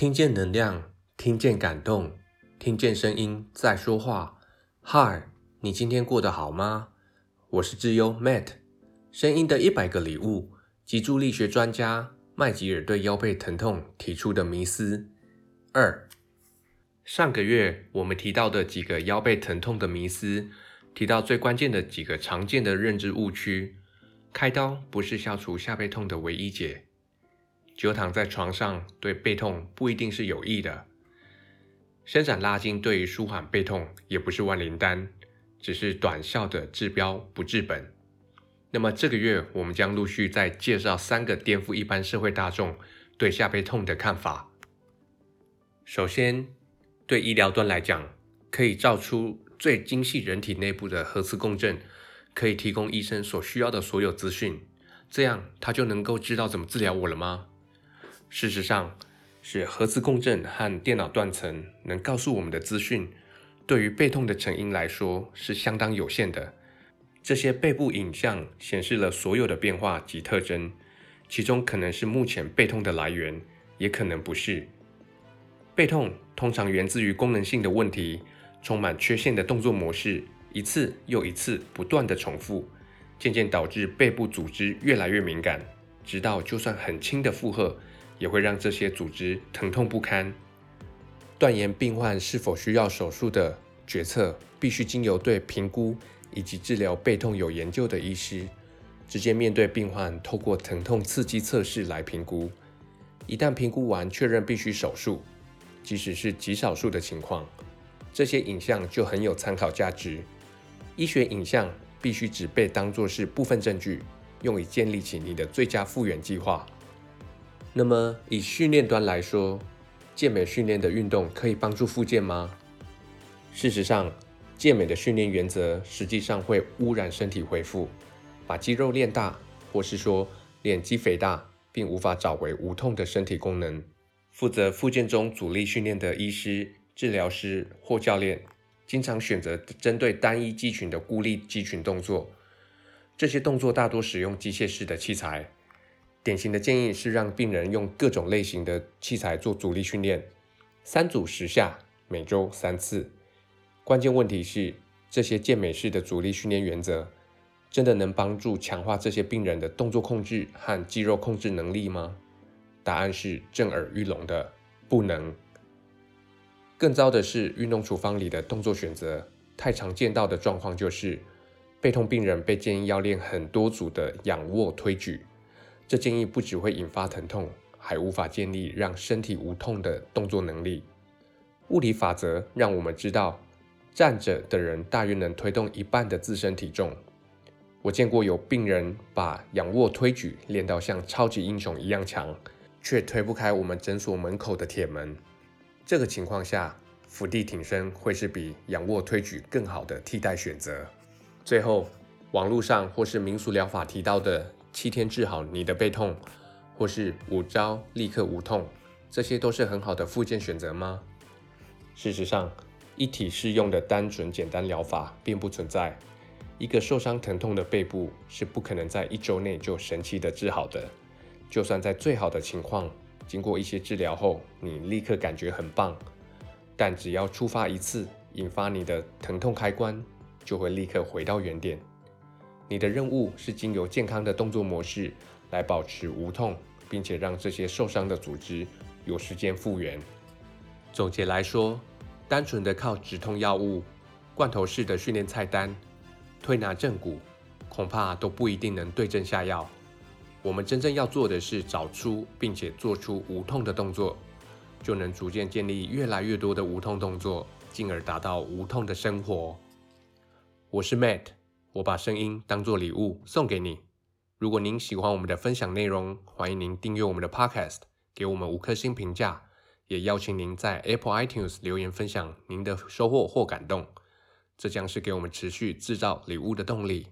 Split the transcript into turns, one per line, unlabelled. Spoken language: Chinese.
听见能量，听见感动，听见声音在说话。嗨，你今天过得好吗？我是智优 Matt，声音的一百个礼物，脊柱力学专家麦吉尔对腰背疼痛提出的迷思二。上个月我们提到的几个腰背疼痛的迷思，提到最关键的几个常见的认知误区。开刀不是消除下背痛的唯一解。久躺在床上对背痛不一定是有益的，伸展拉筋对于舒缓背痛也不是万灵丹，只是短效的治标不治本。那么这个月我们将陆续再介绍三个颠覆一般社会大众对下背痛的看法。首先，对医疗端来讲，可以照出最精细人体内部的核磁共振，可以提供医生所需要的所有资讯，这样他就能够知道怎么治疗我了吗？事实上，是核磁共振和电脑断层能告诉我们的资讯，对于背痛的成因来说是相当有限的。这些背部影像显示了所有的变化及特征，其中可能是目前背痛的来源，也可能不是。背痛通常源自于功能性的问题，充满缺陷的动作模式，一次又一次不断的重复，渐渐导致背部组织越来越敏感，直到就算很轻的负荷。也会让这些组织疼痛不堪。断言病患是否需要手术的决策，必须经由对评估以及治疗背痛有研究的医师，直接面对病患，透过疼痛刺激测试来评估。一旦评估完确认必须手术，即使是极少数的情况，这些影像就很有参考价值。医学影像必须只被当作是部分证据，用以建立起你的最佳复原计划。那么，以训练端来说，健美训练的运动可以帮助复健吗？事实上，健美的训练原则实际上会污染身体恢复，把肌肉练大，或是说练肌肥大，并无法找回无痛的身体功能。负责复健中阻力训练的医师、治疗师或教练，经常选择针对单一肌群的孤立肌群动作，这些动作大多使用机械式的器材。典型的建议是让病人用各种类型的器材做阻力训练，三组十下，每周三次。关键问题是，这些健美式的阻力训练原则真的能帮助强化这些病人的动作控制和肌肉控制能力吗？答案是震耳欲聋的，不能。更糟的是，运动处方里的动作选择太常见到的状况就是，背痛病人被建议要练很多组的仰卧推举。这建议不只会引发疼痛，还无法建立让身体无痛的动作能力。物理法则让我们知道，站着的人大约能推动一半的自身体重。我见过有病人把仰卧推举练到像超级英雄一样强，却推不开我们诊所门口的铁门。这个情况下，伏地挺身会是比仰卧推举更好的替代选择。最后，网络上或是民俗疗法提到的。七天治好你的背痛，或是五招立刻无痛，这些都是很好的复健选择吗？事实上，一体适用的单纯简单疗法并不存在。一个受伤疼痛的背部是不可能在一周内就神奇的治好的。就算在最好的情况，经过一些治疗后，你立刻感觉很棒，但只要触发一次，引发你的疼痛开关，就会立刻回到原点。你的任务是经由健康的动作模式来保持无痛，并且让这些受伤的组织有时间复原。总结来说，单纯的靠止痛药物、罐头式的训练菜单、推拿正骨，恐怕都不一定能对症下药。我们真正要做的是找出并且做出无痛的动作，就能逐渐建立越来越多的无痛动作，进而达到无痛的生活。我是 Matt。我把声音当作礼物送给你。如果您喜欢我们的分享内容，欢迎您订阅我们的 Podcast，给我们五颗星评价，也邀请您在 Apple iTunes 留言分享您的收获或感动，这将是给我们持续制造礼物的动力。